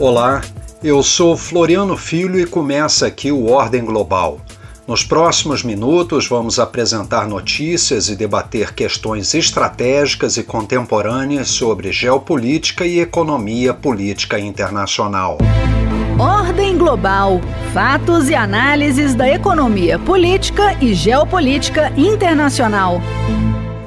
Olá, eu sou Floriano Filho e começa aqui o Ordem Global. Nos próximos minutos, vamos apresentar notícias e debater questões estratégicas e contemporâneas sobre geopolítica e economia política internacional. Ordem Global Fatos e análises da economia política e geopolítica internacional.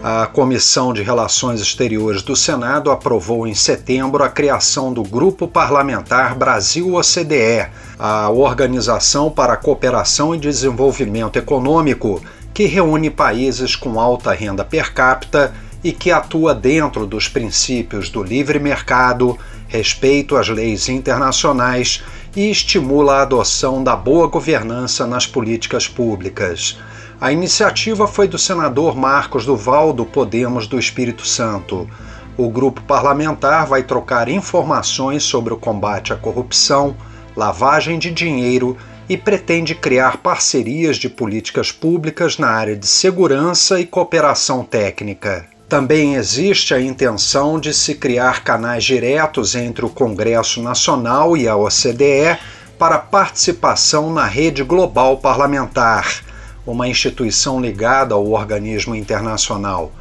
A Comissão de Relações Exteriores do Senado aprovou em setembro a criação do Grupo Parlamentar Brasil-OCDE, a Organização para a Cooperação e Desenvolvimento Econômico, que reúne países com alta renda per capita e que atua dentro dos princípios do livre mercado, respeito às leis internacionais e estimula a adoção da boa governança nas políticas públicas. A iniciativa foi do senador Marcos Duval, do Podemos do Espírito Santo. O grupo parlamentar vai trocar informações sobre o combate à corrupção, lavagem de dinheiro e pretende criar parcerias de políticas públicas na área de segurança e cooperação técnica. Também existe a intenção de se criar canais diretos entre o Congresso Nacional e a OCDE para participação na rede global parlamentar uma instituição ligada ao organismo internacional.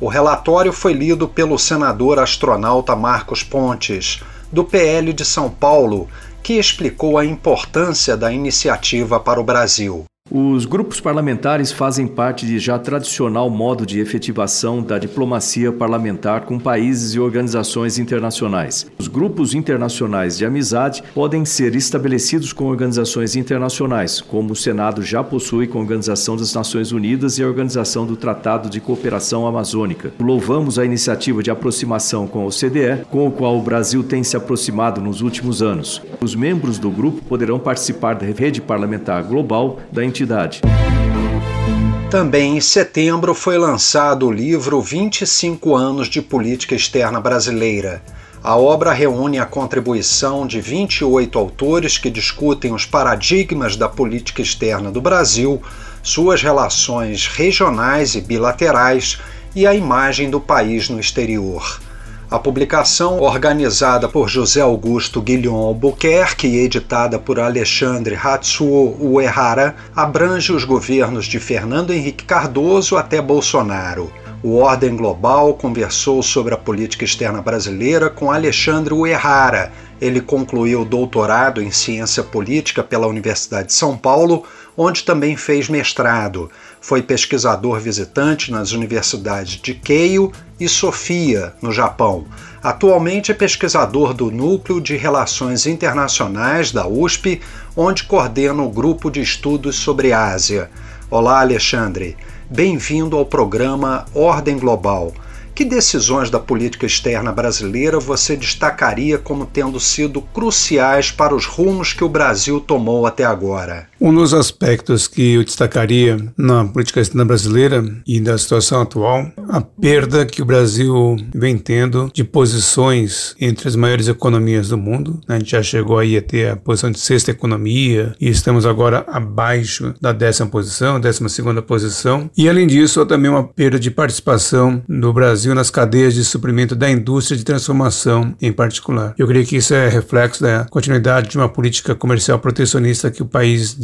O relatório foi lido pelo senador astronauta Marcos Pontes, do PL de São Paulo, que explicou a importância da iniciativa para o Brasil. Os grupos parlamentares fazem parte de já tradicional modo de efetivação da diplomacia parlamentar com países e organizações internacionais. Os grupos internacionais de amizade podem ser estabelecidos com organizações internacionais, como o Senado já possui com a Organização das Nações Unidas e a Organização do Tratado de Cooperação Amazônica. Louvamos a iniciativa de aproximação com a OCDE, com o qual o Brasil tem se aproximado nos últimos anos. Os membros do grupo poderão participar da rede parlamentar global da entidade entidade. Também em setembro foi lançado o livro 25 anos de política externa brasileira. A obra reúne a contribuição de 28 autores que discutem os paradigmas da política externa do Brasil, suas relações regionais e bilaterais e a imagem do país no exterior. A publicação, organizada por José Augusto Guilhom Albuquerque e editada por Alexandre Hatsuo Uehara, abrange os governos de Fernando Henrique Cardoso até Bolsonaro. O Ordem Global conversou sobre a política externa brasileira com Alexandre Uehara. Ele concluiu o doutorado em ciência política pela Universidade de São Paulo, onde também fez mestrado. Foi pesquisador visitante nas universidades de Keio e Sofia, no Japão. Atualmente é pesquisador do Núcleo de Relações Internacionais da USP, onde coordena o grupo de estudos sobre Ásia. Olá, Alexandre. Bem-vindo ao programa Ordem Global. Que decisões da política externa brasileira você destacaria como tendo sido cruciais para os rumos que o Brasil tomou até agora? Um dos aspectos que eu destacaria na política externa brasileira e da situação atual, a perda que o Brasil vem tendo de posições entre as maiores economias do mundo. A gente já chegou aí a ter a posição de sexta economia e estamos agora abaixo da décima posição, décima segunda posição. E além disso, há também uma perda de participação do Brasil nas cadeias de suprimento da indústria de transformação em particular. Eu creio que isso é reflexo da continuidade de uma política comercial protecionista que o país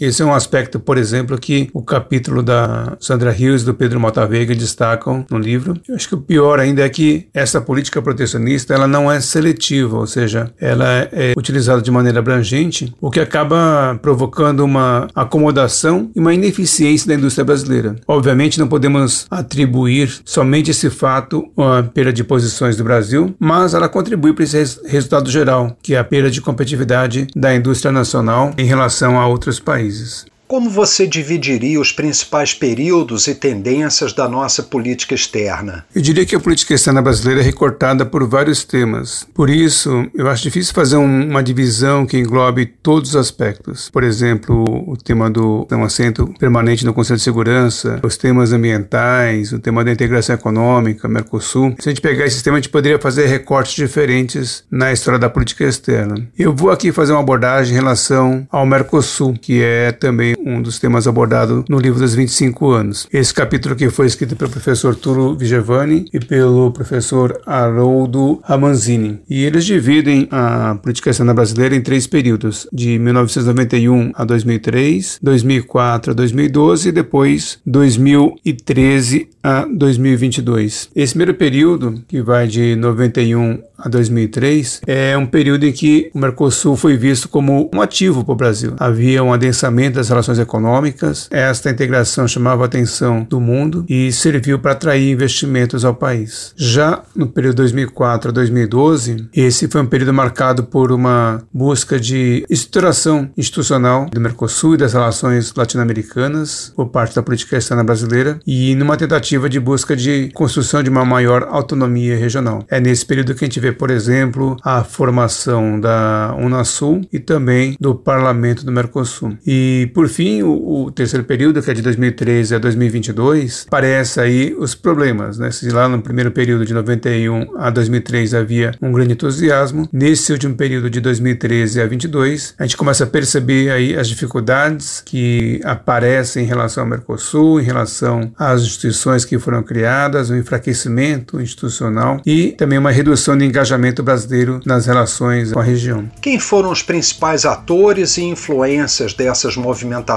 Esse é um aspecto, por exemplo, que o capítulo da Sandra Rios e do Pedro Mota Veiga destacam no livro. Eu acho que o pior ainda é que essa política protecionista ela não é seletiva, ou seja, ela é utilizada de maneira abrangente, o que acaba provocando uma acomodação e uma ineficiência da indústria brasileira. Obviamente não podemos atribuir somente esse fato a perda de posições do Brasil, mas ela contribui para esse resultado geral, que é a perda de competitividade da indústria nacional em relação a outros países. Como você dividiria os principais períodos e tendências da nossa política externa? Eu diria que a política externa brasileira é recortada por vários temas. Por isso, eu acho difícil fazer um, uma divisão que englobe todos os aspectos. Por exemplo, o tema do um assento permanente no Conselho de Segurança, os temas ambientais, o tema da integração econômica, Mercosul. Se a gente pegar esse tema, a gente poderia fazer recortes diferentes na história da política externa. Eu vou aqui fazer uma abordagem em relação ao Mercosul, que é também um dos temas abordados no livro dos 25 anos. Esse capítulo aqui foi escrito pelo professor Turo Vigevani e pelo professor Haroldo Ramanzini. E eles dividem a política externa brasileira em três períodos, de 1991 a 2003, 2004 a 2012 e depois 2013 a 2022. Esse primeiro período, que vai de 91 a 2003, é um período em que o Mercosul foi visto como um ativo para o Brasil. Havia um adensamento das relações econômicas, esta integração chamava a atenção do mundo e serviu para atrair investimentos ao país. Já no período 2004 a 2012, esse foi um período marcado por uma busca de estruturação institucional do Mercosul e das relações latino-americanas por parte da política externa brasileira e numa tentativa de busca de construção de uma maior autonomia regional. É nesse período que a gente vê por exemplo, a formação da Unasul e também do Parlamento do Mercosul. E, por fim, o, o terceiro período, que é de 2013 a 2022, parece aí os problemas. Né? Se lá no primeiro período de 91 a 2003 havia um grande entusiasmo, nesse último período de 2013 a 22, a gente começa a perceber aí as dificuldades que aparecem em relação ao Mercosul, em relação às instituições que foram criadas, o um enfraquecimento institucional e também uma redução de engajamento brasileiro nas relações com a região. Quem foram os principais atores e influências dessas movimentações?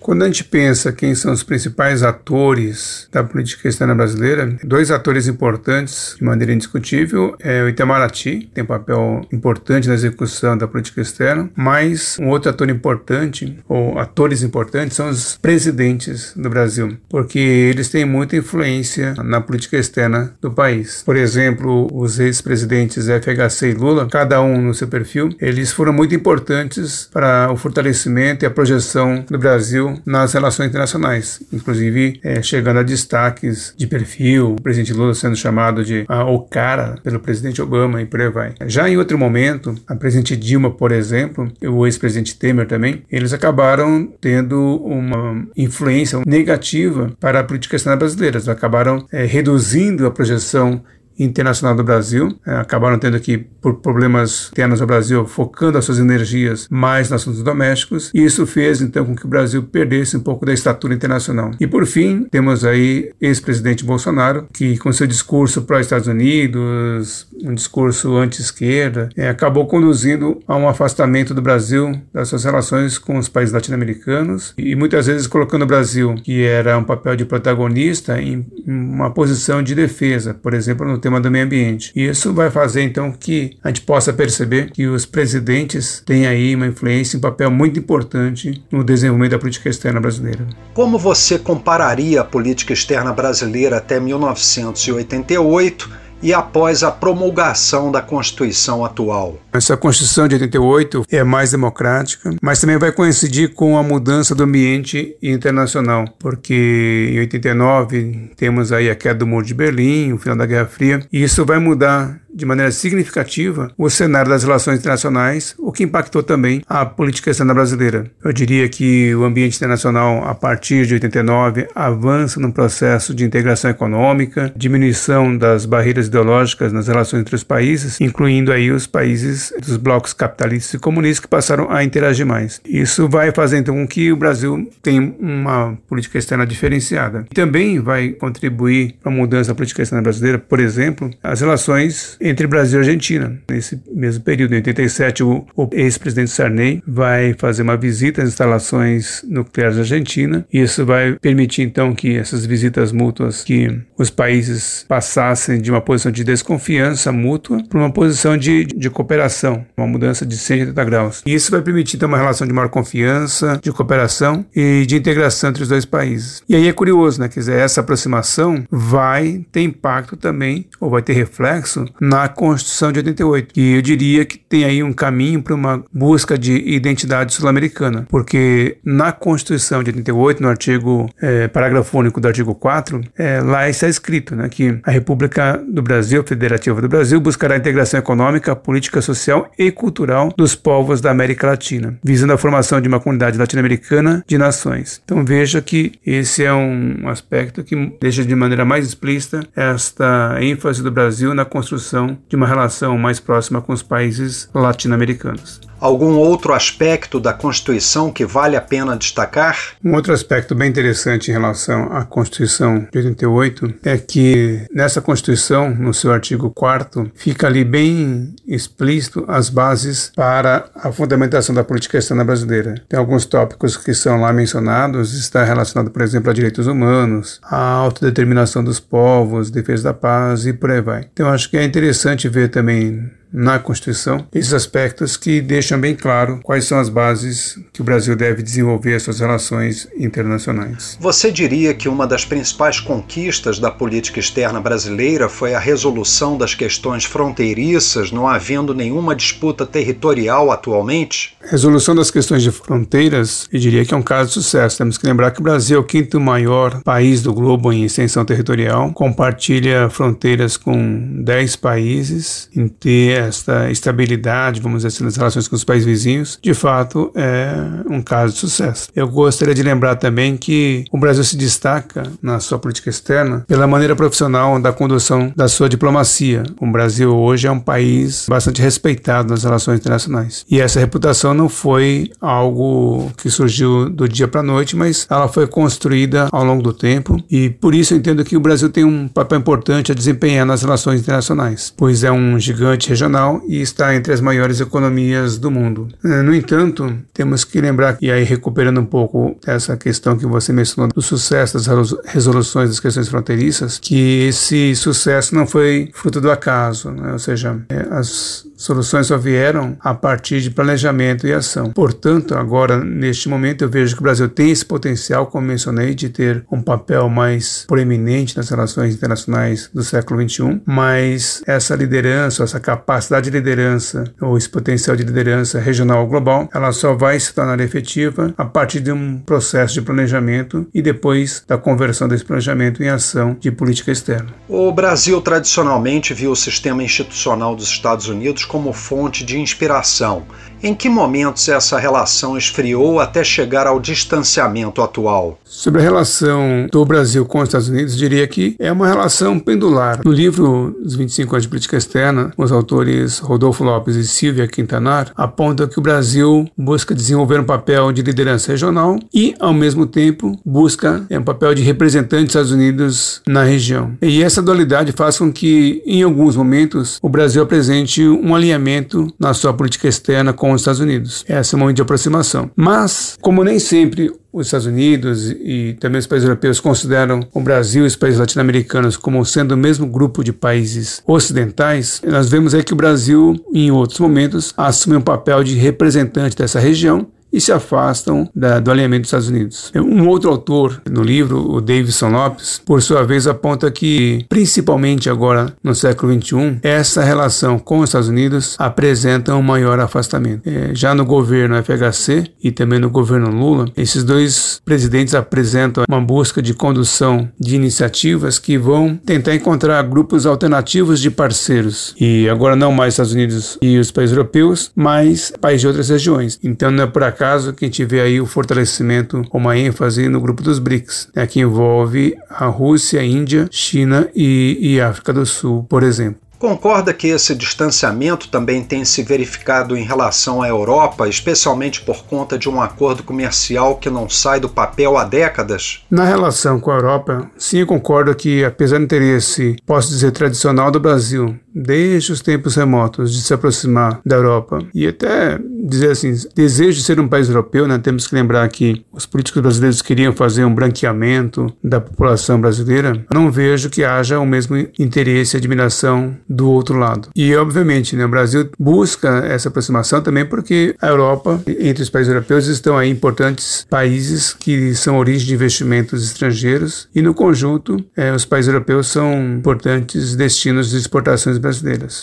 Quando a gente pensa quem são os principais atores da política externa brasileira, dois atores importantes, de maneira indiscutível, é o Itamaraty, tem um papel importante na execução da política externa, mas um outro ator importante, ou atores importantes, são os presidentes do Brasil, porque eles têm muita influência na política externa do país. Por exemplo, os ex-presidentes presidentes FHC e Lula, cada um no seu perfil, eles foram muito importantes para o fortalecimento e a projeção do Brasil nas relações internacionais, inclusive é, chegando a destaques de perfil, o presidente Lula sendo chamado de ah, o cara pelo presidente Obama e por aí vai. Já em outro momento, a presidente Dilma, por exemplo, e o ex-presidente Temer também, eles acabaram tendo uma influência negativa para a política externa brasileira, eles acabaram é, reduzindo a projeção internacional do Brasil. É, acabaram tendo que, por problemas internos ao Brasil, focando as suas energias mais nos assuntos domésticos, e isso fez então com que o Brasil perdesse um pouco da estatura internacional. E por fim, temos aí ex-presidente Bolsonaro, que com seu discurso pró-Estados Unidos, um discurso anti-esquerda, é, acabou conduzindo a um afastamento do Brasil das suas relações com os países latino-americanos e muitas vezes colocando o Brasil, que era um papel de protagonista, em uma posição de defesa, por exemplo, no tema do meio ambiente. E isso vai fazer então que a gente possa perceber que os presidentes têm aí uma influência, um papel muito importante no desenvolvimento da política externa brasileira. Como você compararia a política externa brasileira até 1988? E após a promulgação da Constituição atual. Essa Constituição de 88 é mais democrática, mas também vai coincidir com a mudança do ambiente internacional, porque em 89 temos aí a queda do Muro de Berlim, o final da Guerra Fria, e isso vai mudar de maneira significativa o cenário das relações internacionais, o que impactou também a política externa brasileira. Eu diria que o ambiente internacional, a partir de 89, avança num processo de integração econômica, diminuição das barreiras ideológicas nas relações entre os países, incluindo aí os países dos blocos capitalistas e comunistas que passaram a interagir mais. Isso vai fazer então com que o Brasil tenha uma política externa diferenciada. Também vai contribuir para a mudança da política externa brasileira, por exemplo, as relações entre Brasil e Argentina. Nesse mesmo período, em 87, o, o ex-presidente Sarney vai fazer uma visita às instalações nucleares da Argentina. E isso vai permitir então que essas visitas mútuas, que os países passassem de uma posição de desconfiança mútua para uma posição de, de cooperação, uma mudança de 180 graus. E isso vai permitir então uma relação de maior confiança, de cooperação e de integração entre os dois países. E aí é curioso, né? Quer dizer, essa aproximação vai ter impacto também, ou vai ter reflexo na na Constituição de 88. E eu diria que tem aí um caminho para uma busca de identidade sul-americana, porque na Constituição de 88, no artigo, é, parágrafo único do artigo 4, é, lá está escrito né, que a República do Brasil, Federativa do Brasil, buscará a integração econômica, política social e cultural dos povos da América Latina, visando a formação de uma comunidade latino-americana de nações. Então veja que esse é um aspecto que deixa de maneira mais explícita esta ênfase do Brasil na construção de uma relação mais próxima com os países latino-americanos. Algum outro aspecto da Constituição que vale a pena destacar? Um outro aspecto bem interessante em relação à Constituição de 88 é que nessa Constituição, no seu artigo 4 fica ali bem explícito as bases para a fundamentação da política externa brasileira. Tem alguns tópicos que são lá mencionados, está relacionado, por exemplo, a direitos humanos, a autodeterminação dos povos, defesa da paz e por aí vai. Então acho que é interessante ver também na Constituição esses aspectos que deixam bem claro quais são as bases que o Brasil deve desenvolver as suas relações internacionais. Você diria que uma das principais conquistas da política externa brasileira foi a resolução das questões fronteiriças, não havendo nenhuma disputa territorial atualmente? Resolução das questões de fronteiras, eu diria que é um caso de sucesso. Temos que lembrar que o Brasil é o quinto maior país do globo em extensão territorial, compartilha fronteiras com 10 países, em ter esta estabilidade, vamos dizer assim, nas relações com os países vizinhos, de fato é um caso de sucesso. Eu gostaria de lembrar também que o Brasil se destaca na sua política externa pela maneira profissional da condução da sua diplomacia. O Brasil hoje é um país bastante respeitado nas relações internacionais. E essa reputação não foi algo que surgiu do dia para a noite, mas ela foi construída ao longo do tempo e por isso eu entendo que o Brasil tem um papel importante a desempenhar nas relações internacionais, pois é um gigante regional regional e está entre as maiores economias do mundo. Eh, no entanto, temos que lembrar, e aí recuperando um pouco essa questão que você mencionou do sucesso das resoluções das questões fronteiriças, que esse sucesso não foi fruto do acaso, né? ou seja, eh, as Soluções só vieram a partir de planejamento e ação. Portanto, agora, neste momento, eu vejo que o Brasil tem esse potencial, como mencionei, de ter um papel mais proeminente nas relações internacionais do século XXI, mas essa liderança, essa capacidade de liderança, ou esse potencial de liderança regional ou global, ela só vai se tornar efetiva a partir de um processo de planejamento e depois da conversão desse planejamento em ação de política externa. O Brasil tradicionalmente viu o sistema institucional dos Estados Unidos como fonte de inspiração. Em que momentos essa relação esfriou até chegar ao distanciamento atual? Sobre a relação do Brasil com os Estados Unidos, diria que é uma relação pendular. No livro Os 25 anos de política externa, os autores Rodolfo Lopes e Silvia Quintanar apontam que o Brasil busca desenvolver um papel de liderança regional e, ao mesmo tempo, busca é, um papel de representante dos Estados Unidos na região. E essa dualidade faz com que, em alguns momentos, o Brasil apresente um alinhamento na sua política externa com os Estados Unidos. Esse é o momento de aproximação. Mas, como nem sempre os Estados Unidos e também os países europeus consideram o Brasil e os países latino-americanos como sendo o mesmo grupo de países ocidentais, nós vemos aí que o Brasil, em outros momentos, assume um papel de representante dessa região e se afastam da, do alinhamento dos Estados Unidos. Um outro autor no livro, o Davidson Lopes, por sua vez aponta que, principalmente agora no século XXI, essa relação com os Estados Unidos apresenta um maior afastamento. É, já no governo FHC e também no governo Lula, esses dois presidentes apresentam uma busca de condução de iniciativas que vão tentar encontrar grupos alternativos de parceiros. E agora não mais Estados Unidos e os países europeus, mas países de outras regiões. Então não é por acaso caso que a gente vê aí o fortalecimento, uma ênfase no grupo dos BRICS, né, que envolve a Rússia, a Índia, China e, e África do Sul, por exemplo. Concorda que esse distanciamento também tem se verificado em relação à Europa, especialmente por conta de um acordo comercial que não sai do papel há décadas? Na relação com a Europa, sim, eu concordo que, apesar do interesse, posso dizer, tradicional do Brasil, desde os tempos remotos, de se aproximar da Europa e até dizer assim, desejo de ser um país europeu, né? temos que lembrar que os políticos brasileiros queriam fazer um branqueamento da população brasileira, não vejo que haja o mesmo interesse e admiração do outro lado. E, obviamente, né, o Brasil busca essa aproximação também porque a Europa, entre os países europeus, estão aí importantes países que são origem de investimentos estrangeiros e, no conjunto, é, os países europeus são importantes destinos de exportações brasileiras.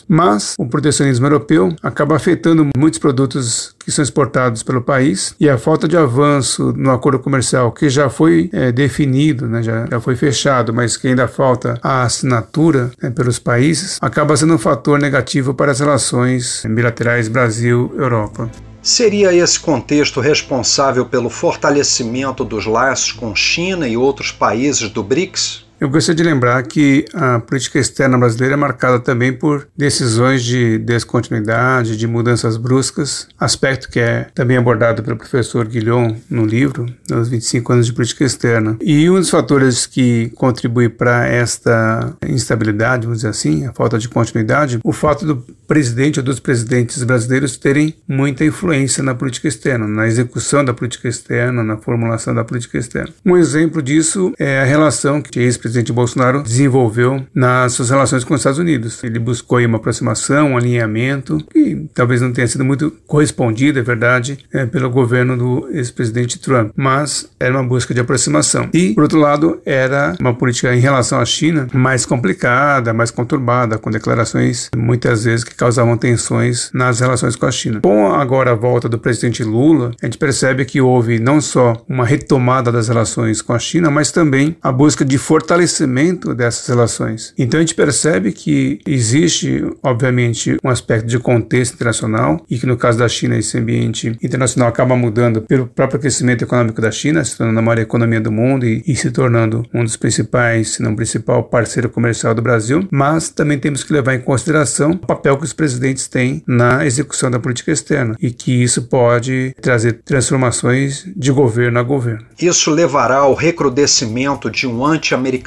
Mas o protecionismo europeu acaba afetando muitos produtos que são exportados pelo país e a falta de avanço no acordo comercial que já foi é, definido, né, já, já foi fechado, mas que ainda falta a assinatura né, pelos países, acaba sendo um fator negativo para as relações bilaterais Brasil-Europa. Seria esse contexto responsável pelo fortalecimento dos laços com China e outros países do BRICS? Eu gostaria de lembrar que a política externa brasileira é marcada também por decisões de descontinuidade, de mudanças bruscas, aspecto que é também abordado pelo professor Guilhom no livro, nos 25 anos de política externa. E um dos fatores que contribui para esta instabilidade, vamos dizer assim, a falta de continuidade, o fato do presidente ou dos presidentes brasileiros terem muita influência na política externa, na execução da política externa, na formulação da política externa. Um exemplo disso é a relação que o ex-presidente Bolsonaro desenvolveu nas suas relações com os Estados Unidos. Ele buscou uma aproximação, um alinhamento, que talvez não tenha sido muito correspondido, é verdade, é, pelo governo do ex-presidente Trump, mas era uma busca de aproximação. E, por outro lado, era uma política em relação à China mais complicada, mais conturbada, com declarações muitas vezes que causavam tensões nas relações com a China. Com agora a volta do presidente Lula, a gente percebe que houve não só uma retomada das relações com a China, mas também a busca de fortalecimento dessas relações. Então a gente percebe que existe, obviamente, um aspecto de contexto internacional e que no caso da China esse ambiente internacional acaba mudando pelo próprio crescimento econômico da China, se tornando a maior economia do mundo e, e se tornando um dos principais, se não principal parceiro comercial do Brasil, mas também temos que levar em consideração o papel que os presidentes têm na execução da política externa e que isso pode trazer transformações de governo a governo. Isso levará ao recrudescimento de um anti-americanismo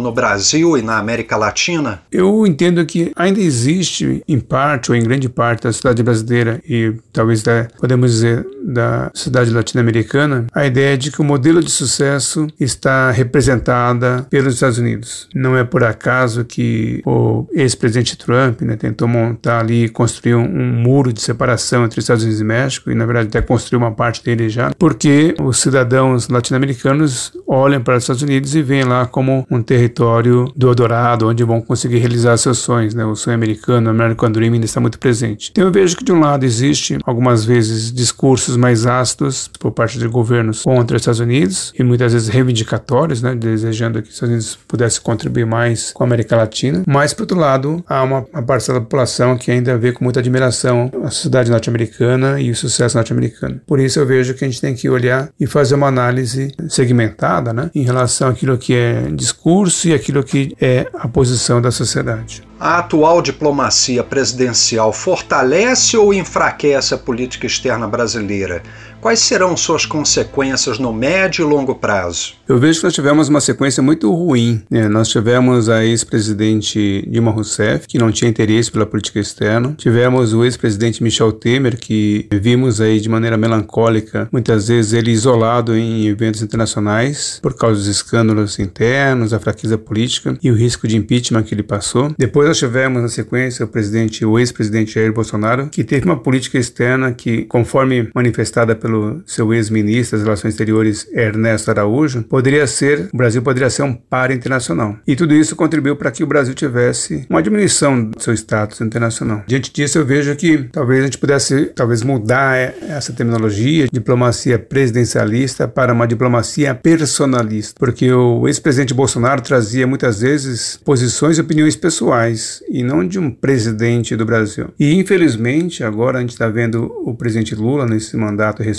no Brasil e na América Latina? Eu entendo que ainda existe, em parte ou em grande parte, da sociedade brasileira e talvez da, podemos dizer da sociedade latino-americana, a ideia de que o modelo de sucesso está representada pelos Estados Unidos. Não é por acaso que o ex-presidente Trump né, tentou montar ali, construir um, um muro de separação entre Estados Unidos e México, e na verdade até construiu uma parte dele já, porque os cidadãos latino-americanos olham para os Estados Unidos e veem lá como um território do Eldorado, onde vão conseguir realizar seus sonhos, né? O sonho americano, o American Dream ainda está muito presente. Então eu vejo que de um lado existe algumas vezes discursos mais ácidos por parte de governos contra os Estados Unidos e muitas vezes reivindicatórios, né? Desejando que os Estados Unidos pudessem contribuir mais com a América Latina. Mas por outro lado há uma, uma parcela da população que ainda vê com muita admiração a sociedade norte-americana e o sucesso norte-americano. Por isso eu vejo que a gente tem que olhar e fazer uma análise segmentada, né? Em relação àquilo que é discurso e aquilo que é a posição da sociedade. A atual diplomacia presidencial fortalece ou enfraquece a política externa brasileira? Quais serão suas consequências no médio e longo prazo? Eu vejo que nós tivemos uma sequência muito ruim. Né? Nós tivemos a ex-presidente Dilma Rousseff, que não tinha interesse pela política externa. Tivemos o ex-presidente Michel Temer, que vimos aí de maneira melancólica, muitas vezes ele isolado em eventos internacionais por causa dos escândalos internos, a fraqueza política e o risco de impeachment que ele passou. Depois nós tivemos na sequência o presidente, o ex-presidente Jair Bolsonaro, que teve uma política externa que, conforme manifestada pelo seu ex-ministro das Relações Exteriores Ernesto Araújo, poderia ser, o Brasil poderia ser um par internacional. E tudo isso contribuiu para que o Brasil tivesse uma diminuição do seu status internacional. Diante disso, eu vejo que talvez a gente pudesse talvez mudar essa terminologia, diplomacia presidencialista para uma diplomacia personalista, porque o ex-presidente Bolsonaro trazia muitas vezes posições e opiniões pessoais e não de um presidente do Brasil. E infelizmente, agora a gente está vendo o presidente Lula nesse mandato recente,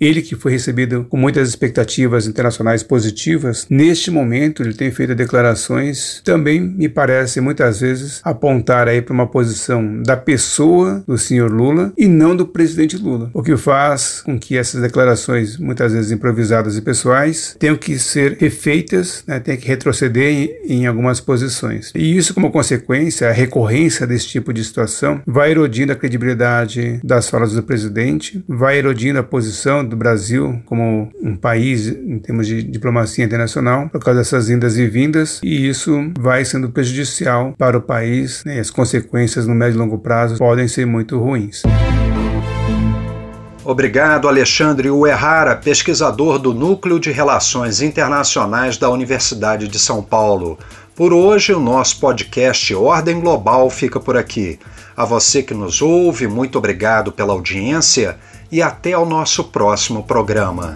ele que foi recebido com muitas expectativas internacionais positivas, neste momento ele tem feito declarações também me parece muitas vezes apontar aí para uma posição da pessoa do senhor Lula e não do presidente Lula, o que faz com que essas declarações muitas vezes improvisadas e pessoais tenham que ser refeitas, né, tenham que retroceder em, em algumas posições. E isso como consequência, a recorrência desse tipo de situação vai erodindo a credibilidade das falas do presidente, vai erodindo a posição do Brasil como um país em termos de diplomacia internacional por causa dessas indas e vindas e isso vai sendo prejudicial para o país né, as consequências no médio e longo prazo podem ser muito ruins. Obrigado, Alexandre Uerrara, pesquisador do Núcleo de Relações Internacionais da Universidade de São Paulo. Por hoje, o nosso podcast Ordem Global fica por aqui. A você que nos ouve, muito obrigado pela audiência e até ao nosso próximo programa.